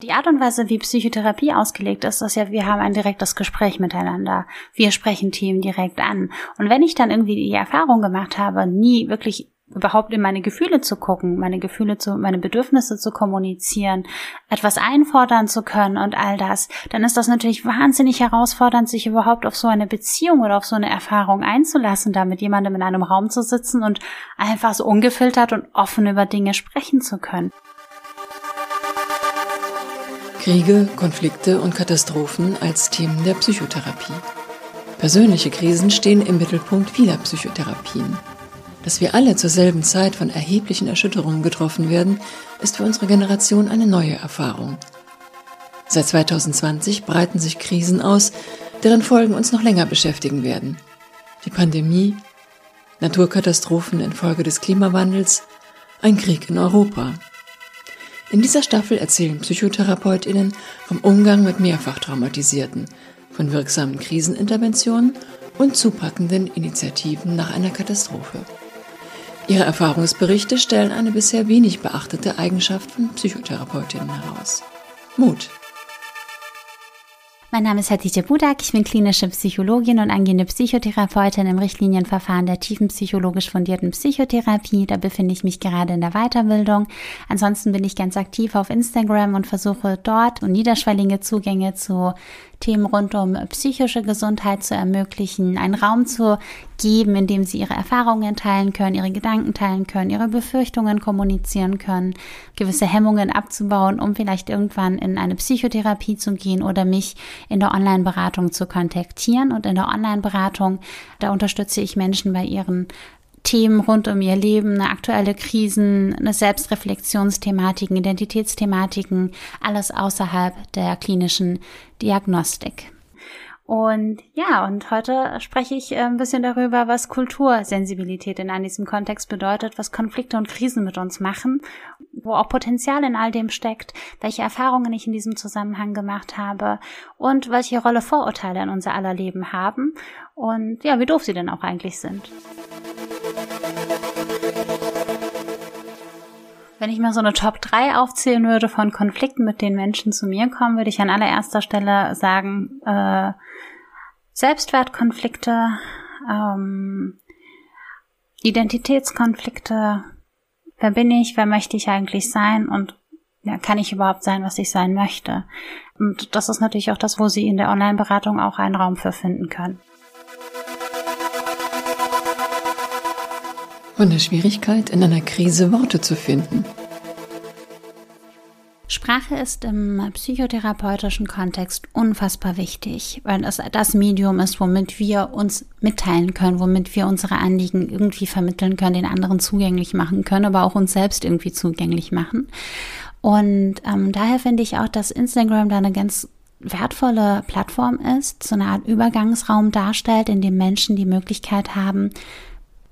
Die Art und Weise, wie Psychotherapie ausgelegt ist, ist ja, wir haben ein direktes Gespräch miteinander. Wir sprechen Themen direkt an. Und wenn ich dann irgendwie die Erfahrung gemacht habe, nie wirklich überhaupt in meine Gefühle zu gucken, meine Gefühle zu, meine Bedürfnisse zu kommunizieren, etwas einfordern zu können und all das, dann ist das natürlich wahnsinnig herausfordernd, sich überhaupt auf so eine Beziehung oder auf so eine Erfahrung einzulassen, da mit jemandem in einem Raum zu sitzen und einfach so ungefiltert und offen über Dinge sprechen zu können. Kriege, Konflikte und Katastrophen als Themen der Psychotherapie. Persönliche Krisen stehen im Mittelpunkt vieler Psychotherapien. Dass wir alle zur selben Zeit von erheblichen Erschütterungen getroffen werden, ist für unsere Generation eine neue Erfahrung. Seit 2020 breiten sich Krisen aus, deren Folgen uns noch länger beschäftigen werden. Die Pandemie, Naturkatastrophen infolge des Klimawandels, ein Krieg in Europa, in dieser Staffel erzählen Psychotherapeutinnen vom Umgang mit mehrfach Traumatisierten, von wirksamen Kriseninterventionen und zupackenden Initiativen nach einer Katastrophe. Ihre Erfahrungsberichte stellen eine bisher wenig beachtete Eigenschaft von Psychotherapeutinnen heraus. Mut. Mein Name ist Hatice Budak, ich bin klinische Psychologin und angehende Psychotherapeutin im Richtlinienverfahren der tiefenpsychologisch fundierten Psychotherapie. Da befinde ich mich gerade in der Weiterbildung. Ansonsten bin ich ganz aktiv auf Instagram und versuche dort niederschwellige Zugänge zu Themen rund um psychische Gesundheit zu ermöglichen, einen Raum zu geben, in dem sie ihre Erfahrungen teilen können, ihre Gedanken teilen können, ihre Befürchtungen kommunizieren können, gewisse Hemmungen abzubauen, um vielleicht irgendwann in eine Psychotherapie zu gehen oder mich in der Online-Beratung zu kontaktieren. Und in der Online-Beratung, da unterstütze ich Menschen bei ihren Themen rund um ihr Leben, eine aktuelle Krisen, eine Selbstreflexionsthematiken, Identitätsthematiken, alles außerhalb der klinischen Diagnostik. Und ja, und heute spreche ich äh, ein bisschen darüber, was Kultursensibilität in diesem Kontext bedeutet, was Konflikte und Krisen mit uns machen, wo auch Potenzial in all dem steckt, welche Erfahrungen ich in diesem Zusammenhang gemacht habe und welche Rolle Vorurteile in unser aller Leben haben und ja, wie doof sie denn auch eigentlich sind. Wenn ich mir so eine Top 3 aufzählen würde von Konflikten, mit denen Menschen zu mir kommen, würde ich an allererster Stelle sagen, äh, Selbstwertkonflikte, ähm, Identitätskonflikte, wer bin ich, wer möchte ich eigentlich sein und ja, kann ich überhaupt sein, was ich sein möchte. Und das ist natürlich auch das, wo Sie in der Online-Beratung auch einen Raum für finden können. Von der Schwierigkeit, in einer Krise Worte zu finden. Sprache ist im psychotherapeutischen Kontext unfassbar wichtig, weil es das Medium ist, womit wir uns mitteilen können, womit wir unsere Anliegen irgendwie vermitteln können, den anderen zugänglich machen können, aber auch uns selbst irgendwie zugänglich machen. Und ähm, daher finde ich auch, dass Instagram da eine ganz wertvolle Plattform ist, so eine Art Übergangsraum darstellt, in dem Menschen die Möglichkeit haben,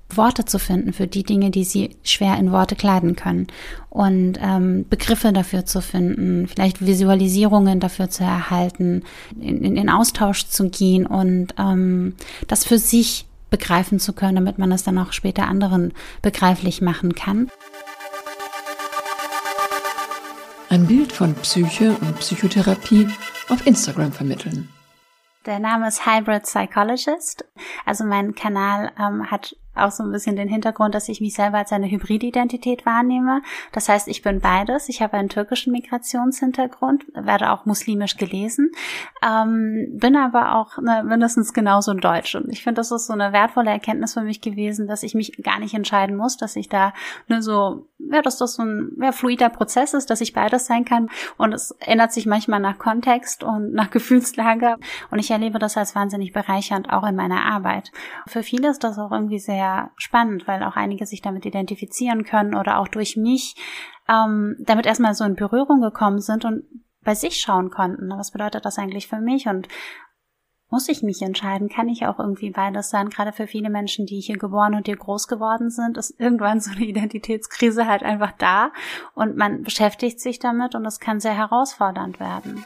Worte zu finden für die Dinge, die sie schwer in Worte kleiden können und ähm, Begriffe dafür zu finden, vielleicht Visualisierungen dafür zu erhalten, in, in den Austausch zu gehen und ähm, das für sich begreifen zu können, damit man es dann auch später anderen begreiflich machen kann. Ein Bild von Psyche und Psychotherapie auf Instagram vermitteln. Der Name ist Hybrid Psychologist. Also mein Kanal ähm, hat auch so ein bisschen den Hintergrund, dass ich mich selber als eine Hybrididentität wahrnehme. Das heißt, ich bin beides. Ich habe einen türkischen Migrationshintergrund, werde auch muslimisch gelesen, ähm, bin aber auch ne, mindestens genauso deutsch. Und ich finde, das ist so eine wertvolle Erkenntnis für mich gewesen, dass ich mich gar nicht entscheiden muss, dass ich da nur so, ja, dass das so ein ja, fluider Prozess ist, dass ich beides sein kann. Und es ändert sich manchmal nach Kontext und nach Gefühlslage. Und ich erlebe das als wahnsinnig bereichernd auch in meiner Arbeit. Für viele ist das auch irgendwie sehr sehr spannend, weil auch einige sich damit identifizieren können oder auch durch mich ähm, damit erstmal so in Berührung gekommen sind und bei sich schauen konnten. Was bedeutet das eigentlich für mich und muss ich mich entscheiden? Kann ich auch irgendwie beides sein? Gerade für viele Menschen, die hier geboren und hier groß geworden sind, ist irgendwann so eine Identitätskrise halt einfach da und man beschäftigt sich damit und es kann sehr herausfordernd werden.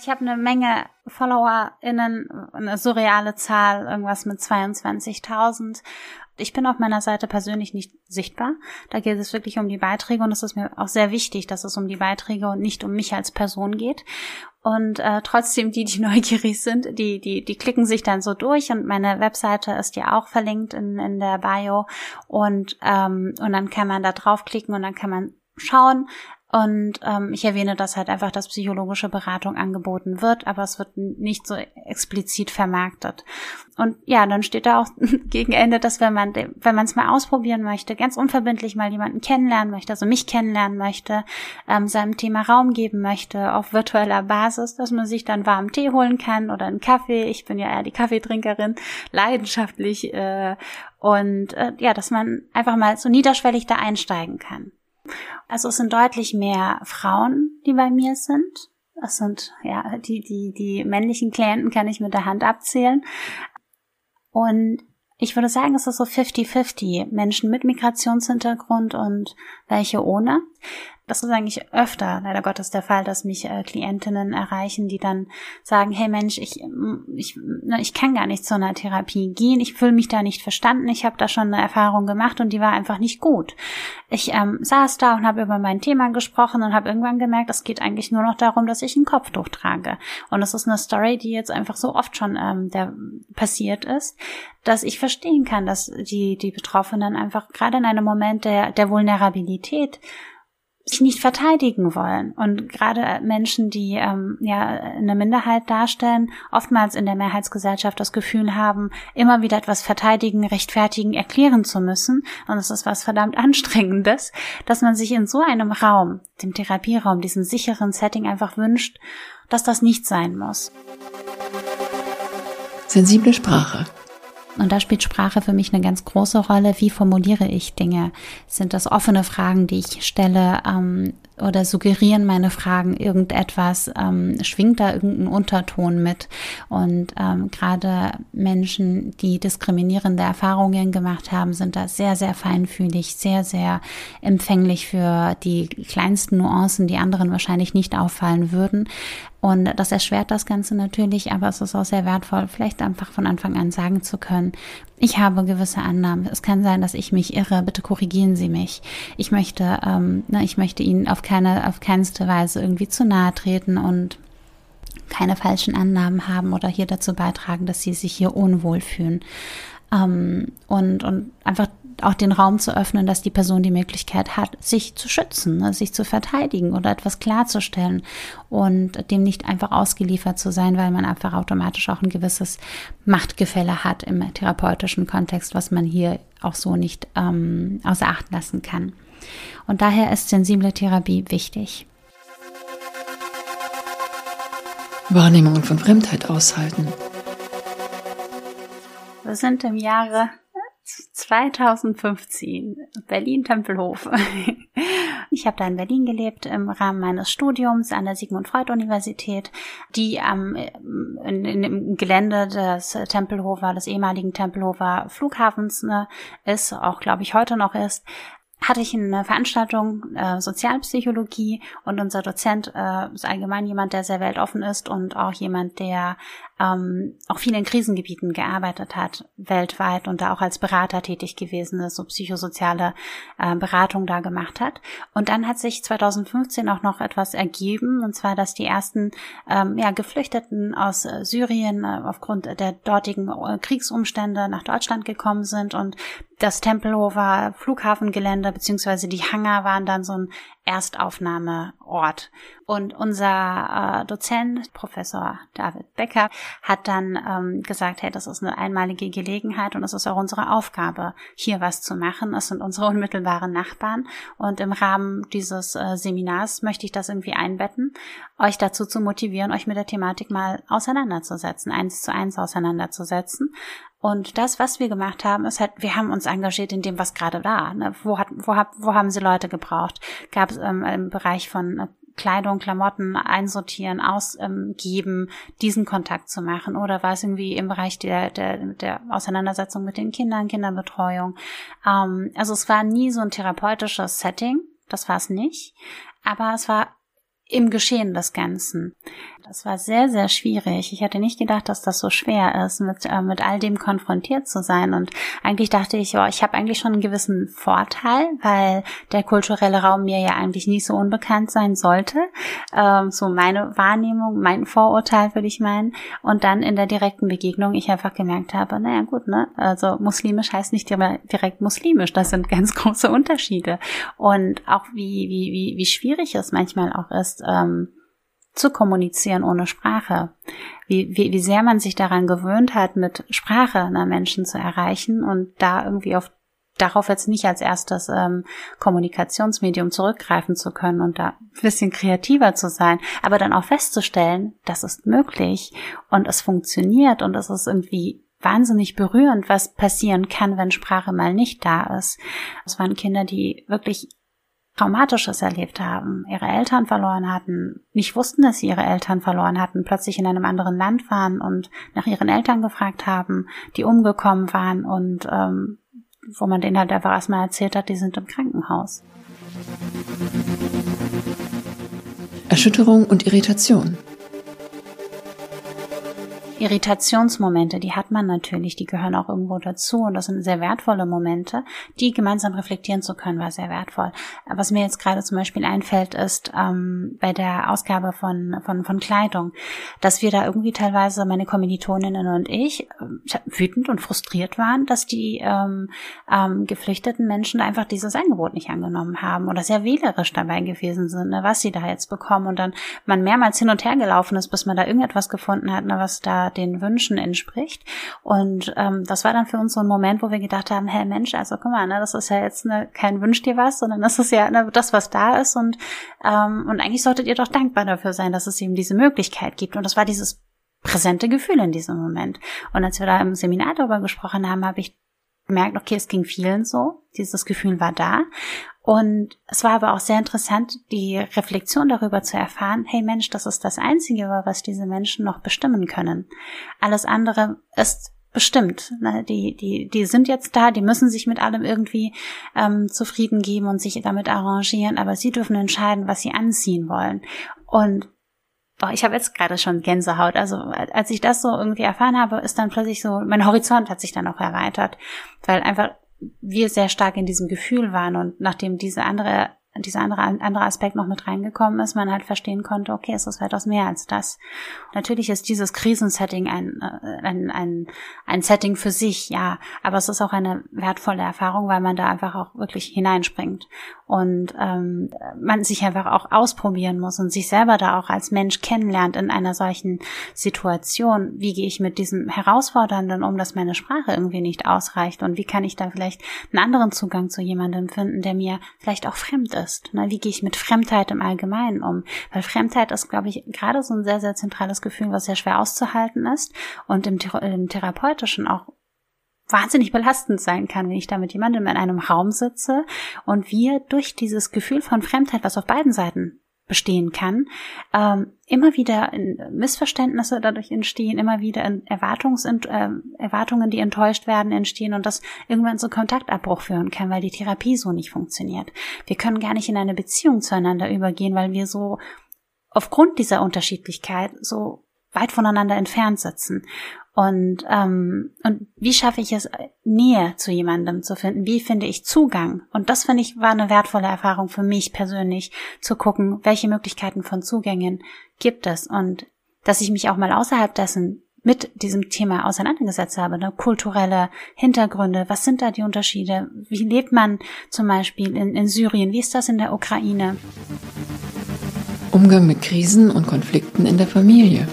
Ich habe eine Menge FollowerInnen, eine surreale Zahl, irgendwas mit 22.000. Ich bin auf meiner Seite persönlich nicht sichtbar. Da geht es wirklich um die Beiträge und es ist mir auch sehr wichtig, dass es um die Beiträge und nicht um mich als Person geht. Und äh, trotzdem, die, die neugierig sind, die, die, die klicken sich dann so durch und meine Webseite ist ja auch verlinkt in, in der Bio und, ähm, und dann kann man da draufklicken und dann kann man schauen, und ähm, ich erwähne das halt einfach, dass psychologische Beratung angeboten wird, aber es wird nicht so explizit vermarktet. Und ja, dann steht da auch gegen Ende, dass wenn man wenn man es mal ausprobieren möchte, ganz unverbindlich mal jemanden kennenlernen möchte, also mich kennenlernen möchte, ähm, seinem Thema Raum geben möchte auf virtueller Basis, dass man sich dann warmen Tee holen kann oder einen Kaffee. Ich bin ja eher die Kaffeetrinkerin, leidenschaftlich äh, und äh, ja, dass man einfach mal so niederschwellig da einsteigen kann. Also es sind deutlich mehr Frauen, die bei mir sind. Es sind, ja, die, die, die männlichen Klienten kann ich mit der Hand abzählen. Und ich würde sagen, es ist so 50-50. Menschen mit Migrationshintergrund und welche ohne. Das ist eigentlich öfter, leider Gottes, der Fall, dass mich äh, Klientinnen erreichen, die dann sagen, hey Mensch, ich, ich, ne, ich kann gar nicht zu einer Therapie gehen, ich fühle mich da nicht verstanden, ich habe da schon eine Erfahrung gemacht und die war einfach nicht gut. Ich ähm, saß da und habe über mein Thema gesprochen und habe irgendwann gemerkt, es geht eigentlich nur noch darum, dass ich ein Kopftuch trage. Und das ist eine Story, die jetzt einfach so oft schon ähm, der, passiert ist, dass ich verstehen kann, dass die, die Betroffenen einfach gerade in einem Moment der, der Vulnerabilität sich nicht verteidigen wollen. Und gerade Menschen, die ähm, ja eine Minderheit darstellen, oftmals in der Mehrheitsgesellschaft das Gefühl haben, immer wieder etwas verteidigen, rechtfertigen, erklären zu müssen. Und es ist was verdammt anstrengendes, dass man sich in so einem Raum, dem Therapieraum, diesem sicheren Setting einfach wünscht, dass das nicht sein muss. Sensible Sprache. Und da spielt Sprache für mich eine ganz große Rolle. Wie formuliere ich Dinge? Sind das offene Fragen, die ich stelle? Ähm, oder suggerieren meine Fragen irgendetwas? Ähm, schwingt da irgendein Unterton mit? Und ähm, gerade Menschen, die diskriminierende Erfahrungen gemacht haben, sind da sehr, sehr feinfühlig, sehr, sehr empfänglich für die kleinsten Nuancen, die anderen wahrscheinlich nicht auffallen würden. Und das erschwert das Ganze natürlich, aber es ist auch sehr wertvoll, vielleicht einfach von Anfang an sagen zu können, ich habe gewisse Annahmen. Es kann sein, dass ich mich irre. Bitte korrigieren Sie mich. Ich möchte, ähm, na, ich möchte Ihnen auf keine, auf keinste Weise irgendwie zu nahe treten und keine falschen Annahmen haben oder hier dazu beitragen, dass Sie sich hier unwohl fühlen. Ähm, und, und einfach auch den Raum zu öffnen, dass die Person die Möglichkeit hat, sich zu schützen, ne, sich zu verteidigen oder etwas klarzustellen und dem nicht einfach ausgeliefert zu sein, weil man einfach automatisch auch ein gewisses Machtgefälle hat im therapeutischen Kontext, was man hier auch so nicht ähm, außer Acht lassen kann. Und daher ist sensible Therapie wichtig. Wahrnehmungen von Fremdheit aushalten. Wir sind im Jahre 2015, Berlin-Tempelhof. Ich habe da in Berlin gelebt im Rahmen meines Studiums an der Sigmund Freud Universität, die am ähm, in, in, im Gelände des Tempelhofer, des ehemaligen Tempelhofer Flughafens ne, ist, auch glaube ich heute noch ist hatte ich eine Veranstaltung äh, Sozialpsychologie und unser Dozent äh, ist allgemein jemand, der sehr weltoffen ist und auch jemand, der ähm, auch viel in Krisengebieten gearbeitet hat, weltweit und da auch als Berater tätig gewesen ist, so psychosoziale äh, Beratung da gemacht hat. Und dann hat sich 2015 auch noch etwas ergeben, und zwar, dass die ersten ähm, ja, Geflüchteten aus äh, Syrien äh, aufgrund der dortigen äh, Kriegsumstände nach Deutschland gekommen sind und das Tempelhofer Flughafengelände beziehungsweise die Hangar waren dann so ein Erstaufnahmeort. Und unser äh, Dozent, Professor David Becker, hat dann ähm, gesagt, hey, das ist eine einmalige Gelegenheit und es ist auch unsere Aufgabe, hier was zu machen. Es sind unsere unmittelbaren Nachbarn. Und im Rahmen dieses äh, Seminars möchte ich das irgendwie einbetten, euch dazu zu motivieren, euch mit der Thematik mal auseinanderzusetzen, eins zu eins auseinanderzusetzen. Und das, was wir gemacht haben, ist halt, wir haben uns engagiert in dem, was gerade war. Ne? Wo, hat, wo, hat, wo haben sie Leute gebraucht? Gab es ähm, im Bereich von äh, Kleidung, Klamotten einsortieren, ausgeben, ähm, diesen Kontakt zu machen? Oder war es irgendwie im Bereich der, der, der Auseinandersetzung mit den Kindern, Kinderbetreuung? Ähm, also es war nie so ein therapeutisches Setting, das war es nicht. Aber es war im Geschehen des Ganzen. Das war sehr, sehr schwierig. Ich hätte nicht gedacht, dass das so schwer ist, mit, äh, mit all dem konfrontiert zu sein. Und eigentlich dachte ich, oh, ich habe eigentlich schon einen gewissen Vorteil, weil der kulturelle Raum mir ja eigentlich nicht so unbekannt sein sollte. Ähm, so meine Wahrnehmung, mein Vorurteil würde ich meinen. Und dann in der direkten Begegnung ich einfach gemerkt habe, naja gut, ne, also muslimisch heißt nicht direkt muslimisch. Das sind ganz große Unterschiede. Und auch wie, wie, wie, wie schwierig es manchmal auch ähm, zu kommunizieren ohne Sprache. Wie, wie, wie sehr man sich daran gewöhnt hat, mit Sprache einer Menschen zu erreichen und da irgendwie auf darauf jetzt nicht als erstes ähm, Kommunikationsmedium zurückgreifen zu können und da ein bisschen kreativer zu sein, aber dann auch festzustellen, das ist möglich und es funktioniert und es ist irgendwie wahnsinnig berührend, was passieren kann, wenn Sprache mal nicht da ist. Es waren Kinder, die wirklich Traumatisches erlebt haben, ihre Eltern verloren hatten, nicht wussten, dass sie ihre Eltern verloren hatten, plötzlich in einem anderen Land waren und nach ihren Eltern gefragt haben, die umgekommen waren und ähm, wo man denen halt einfach erstmal erzählt hat, die sind im Krankenhaus. Erschütterung und Irritation. Irritationsmomente, die hat man natürlich, die gehören auch irgendwo dazu und das sind sehr wertvolle Momente. Die gemeinsam reflektieren zu können, war sehr wertvoll. Was mir jetzt gerade zum Beispiel einfällt, ist ähm, bei der Ausgabe von, von, von Kleidung, dass wir da irgendwie teilweise, meine Kommilitoninnen und ich, äh, wütend und frustriert waren, dass die ähm, ähm, geflüchteten Menschen einfach dieses Angebot nicht angenommen haben oder sehr wählerisch dabei gewesen sind, ne, was sie da jetzt bekommen und dann man mehrmals hin und her gelaufen ist, bis man da irgendetwas gefunden hat, ne, was da den Wünschen entspricht. Und ähm, das war dann für uns so ein Moment, wo wir gedacht haben, hey Mensch, also guck mal, ne, das ist ja jetzt ne, kein Wünsch dir was, sondern das ist ja ne, das, was da ist. Und, ähm, und eigentlich solltet ihr doch dankbar dafür sein, dass es eben diese Möglichkeit gibt. Und das war dieses präsente Gefühl in diesem Moment. Und als wir da im Seminar darüber gesprochen haben, habe ich gemerkt, okay, es ging vielen so. Dieses Gefühl war da. Und es war aber auch sehr interessant, die Reflexion darüber zu erfahren, hey Mensch, das ist das Einzige, was diese Menschen noch bestimmen können. Alles andere ist bestimmt. Ne? Die, die, die sind jetzt da, die müssen sich mit allem irgendwie ähm, zufrieden geben und sich damit arrangieren, aber sie dürfen entscheiden, was sie anziehen wollen. Und boah, ich habe jetzt gerade schon Gänsehaut. Also als ich das so irgendwie erfahren habe, ist dann plötzlich so, mein Horizont hat sich dann auch erweitert, weil einfach wir sehr stark in diesem Gefühl waren und nachdem diese andere dieser andere, andere Aspekt noch mit reingekommen ist, man halt verstehen konnte, okay, es ist weitaus mehr als das. Natürlich ist dieses Krisensetting ein, äh, ein, ein, ein Setting für sich, ja, aber es ist auch eine wertvolle Erfahrung, weil man da einfach auch wirklich hineinspringt und ähm, man sich einfach auch ausprobieren muss und sich selber da auch als Mensch kennenlernt in einer solchen Situation. Wie gehe ich mit diesem Herausfordernden um, dass meine Sprache irgendwie nicht ausreicht und wie kann ich da vielleicht einen anderen Zugang zu jemandem finden, der mir vielleicht auch fremd ist. Ne? Wie gehe ich mit Fremdheit im Allgemeinen um? Weil Fremdheit ist, glaube ich, gerade so ein sehr, sehr zentrales Gefühl, was sehr schwer auszuhalten ist und im, im Therapeutischen auch wahnsinnig belastend sein kann, wenn ich da mit jemandem in einem Raum sitze und wir durch dieses Gefühl von Fremdheit, was auf beiden Seiten bestehen kann, ähm, immer wieder Missverständnisse dadurch entstehen, immer wieder Erwartungs äh, Erwartungen, die enttäuscht werden, entstehen und das irgendwann zu Kontaktabbruch führen kann, weil die Therapie so nicht funktioniert. Wir können gar nicht in eine Beziehung zueinander übergehen, weil wir so aufgrund dieser Unterschiedlichkeit so weit voneinander entfernt sitzen. Und, ähm, und wie schaffe ich es, Nähe zu jemandem zu finden? Wie finde ich Zugang? Und das finde ich war eine wertvolle Erfahrung für mich persönlich, zu gucken, welche Möglichkeiten von Zugängen gibt es und dass ich mich auch mal außerhalb dessen mit diesem Thema auseinandergesetzt habe, ne? kulturelle Hintergründe, was sind da die Unterschiede? Wie lebt man zum Beispiel in, in Syrien? Wie ist das in der Ukraine? Umgang mit Krisen und Konflikten in der Familie.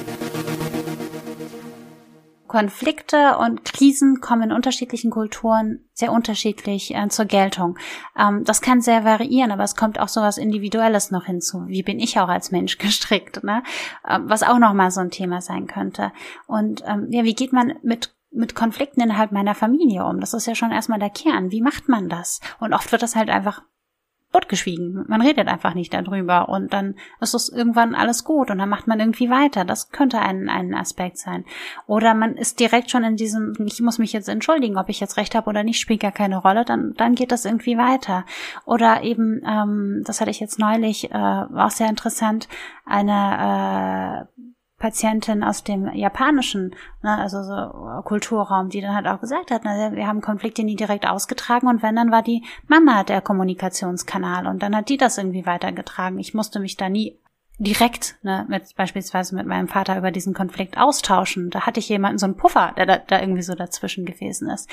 Konflikte und Krisen kommen in unterschiedlichen Kulturen sehr unterschiedlich äh, zur Geltung. Ähm, das kann sehr variieren, aber es kommt auch so was Individuelles noch hinzu. Wie bin ich auch als Mensch gestrickt, ne? Ähm, was auch nochmal so ein Thema sein könnte. Und ähm, ja, wie geht man mit mit Konflikten innerhalb meiner Familie um? Das ist ja schon erstmal der Kern. Wie macht man das? Und oft wird das halt einfach totgeschwiegen. Man redet einfach nicht darüber und dann ist es irgendwann alles gut und dann macht man irgendwie weiter. Das könnte ein, ein Aspekt sein. Oder man ist direkt schon in diesem, ich muss mich jetzt entschuldigen, ob ich jetzt recht habe oder nicht, spielt gar keine Rolle, dann, dann geht das irgendwie weiter. Oder eben, ähm, das hatte ich jetzt neulich, äh, war auch sehr interessant, eine äh, Patientin aus dem japanischen, ne, also so Kulturraum, die dann halt auch gesagt hat, ne, wir haben Konflikte nie direkt ausgetragen und wenn, dann war die Mama der Kommunikationskanal und dann hat die das irgendwie weitergetragen. Ich musste mich da nie direkt ne, mit beispielsweise mit meinem Vater über diesen Konflikt austauschen. Da hatte ich jemanden, so einen Puffer, der da, da irgendwie so dazwischen gewesen ist.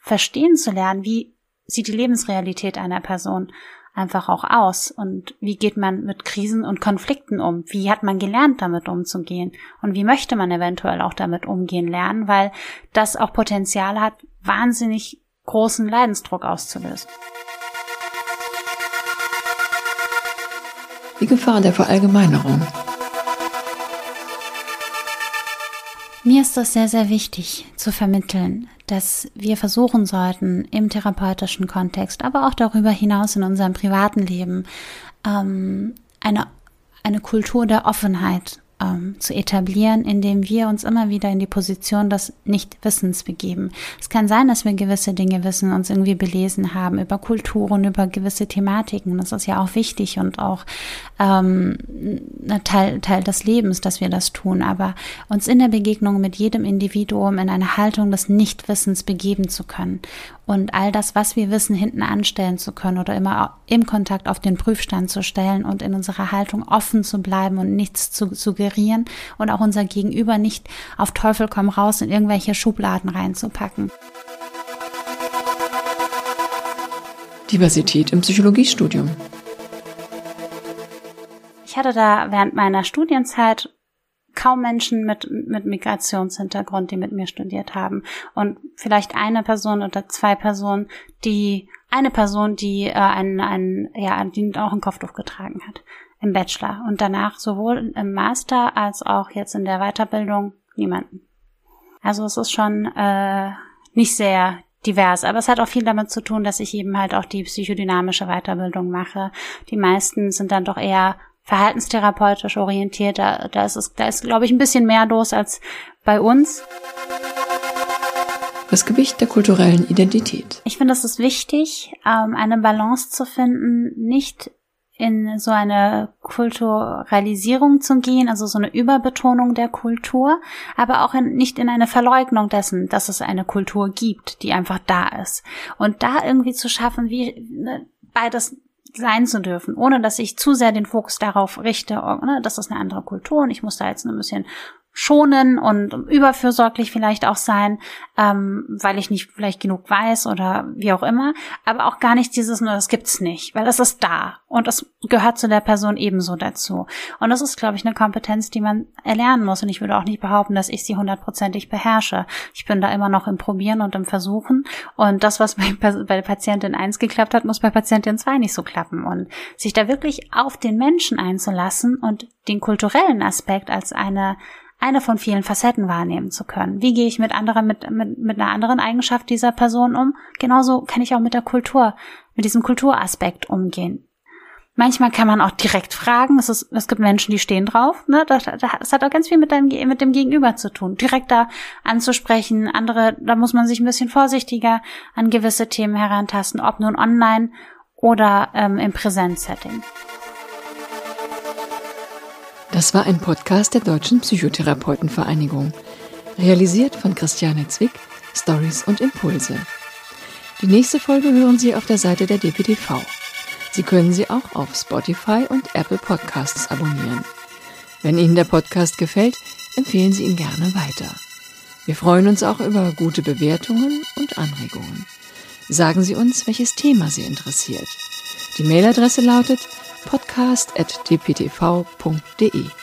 Verstehen zu lernen, wie sieht die Lebensrealität einer Person einfach auch aus? Und wie geht man mit Krisen und Konflikten um? Wie hat man gelernt, damit umzugehen? Und wie möchte man eventuell auch damit umgehen lernen? Weil das auch Potenzial hat, wahnsinnig großen Leidensdruck auszulösen. Die Gefahr der Verallgemeinerung. Mir ist das sehr, sehr wichtig zu vermitteln, dass wir versuchen sollten, im therapeutischen Kontext, aber auch darüber hinaus in unserem privaten Leben, ähm, eine, eine Kultur der Offenheit ähm, zu etablieren, indem wir uns immer wieder in die Position des Nichtwissens begeben. Es kann sein, dass wir gewisse Dinge wissen, uns irgendwie belesen haben über Kulturen, über gewisse Thematiken. Das ist ja auch wichtig und auch ähm, Teil, Teil des Lebens, dass wir das tun. Aber uns in der Begegnung mit jedem Individuum in eine Haltung des Nichtwissens begeben zu können und all das, was wir wissen, hinten anstellen zu können oder immer im Kontakt auf den Prüfstand zu stellen und in unserer Haltung offen zu bleiben und nichts zu suggerieren und auch unser Gegenüber nicht auf Teufel komm raus in irgendwelche Schubladen reinzupacken. Diversität im Psychologiestudium. Ich hatte da während meiner Studienzeit kaum Menschen mit, mit Migrationshintergrund, die mit mir studiert haben. Und vielleicht eine Person oder zwei Personen, die, eine Person, die äh, einen, einen, ja, die auch ein Kopftuch getragen hat im Bachelor. Und danach sowohl im Master als auch jetzt in der Weiterbildung niemanden. Also es ist schon äh, nicht sehr divers, aber es hat auch viel damit zu tun, dass ich eben halt auch die psychodynamische Weiterbildung mache. Die meisten sind dann doch eher verhaltenstherapeutisch orientiert. Da, da ist es, da ist, glaube ich, ein bisschen mehr los als bei uns. Das Gewicht der kulturellen Identität. Ich finde, es ist wichtig, ähm, eine Balance zu finden, nicht in so eine Kulturalisierung zu gehen, also so eine Überbetonung der Kultur, aber auch in, nicht in eine Verleugnung dessen, dass es eine Kultur gibt, die einfach da ist. Und da irgendwie zu schaffen, wie ne, beides sein zu dürfen, ohne dass ich zu sehr den Fokus darauf richte, oh, ne, das ist eine andere Kultur und ich muss da jetzt ein bisschen schonen und überfürsorglich vielleicht auch sein, ähm, weil ich nicht vielleicht genug weiß oder wie auch immer, aber auch gar nicht dieses, nur das gibt's nicht, weil es ist da und es gehört zu der Person ebenso dazu. Und das ist, glaube ich, eine Kompetenz, die man erlernen muss und ich würde auch nicht behaupten, dass ich sie hundertprozentig beherrsche. Ich bin da immer noch im Probieren und im Versuchen und das, was bei, bei Patientin 1 geklappt hat, muss bei Patientin 2 nicht so klappen und sich da wirklich auf den Menschen einzulassen und den kulturellen Aspekt als eine eine von vielen Facetten wahrnehmen zu können. Wie gehe ich mit anderen, mit, mit, mit einer anderen Eigenschaft dieser Person um? Genauso kann ich auch mit der Kultur, mit diesem Kulturaspekt umgehen. Manchmal kann man auch direkt fragen. Es, ist, es gibt Menschen, die stehen drauf. Ne? Das, das hat auch ganz viel mit, deinem, mit dem Gegenüber zu tun. Direkt da anzusprechen. Andere, da muss man sich ein bisschen vorsichtiger an gewisse Themen herantasten, ob nun online oder ähm, im Präsenzsetting. Das war ein Podcast der Deutschen Psychotherapeutenvereinigung, realisiert von Christiane Zwick, Stories und Impulse. Die nächste Folge hören Sie auf der Seite der DPTV. Sie können sie auch auf Spotify und Apple Podcasts abonnieren. Wenn Ihnen der Podcast gefällt, empfehlen Sie ihn gerne weiter. Wir freuen uns auch über gute Bewertungen und Anregungen. Sagen Sie uns, welches Thema Sie interessiert. Die Mailadresse lautet podcast.dptv.de.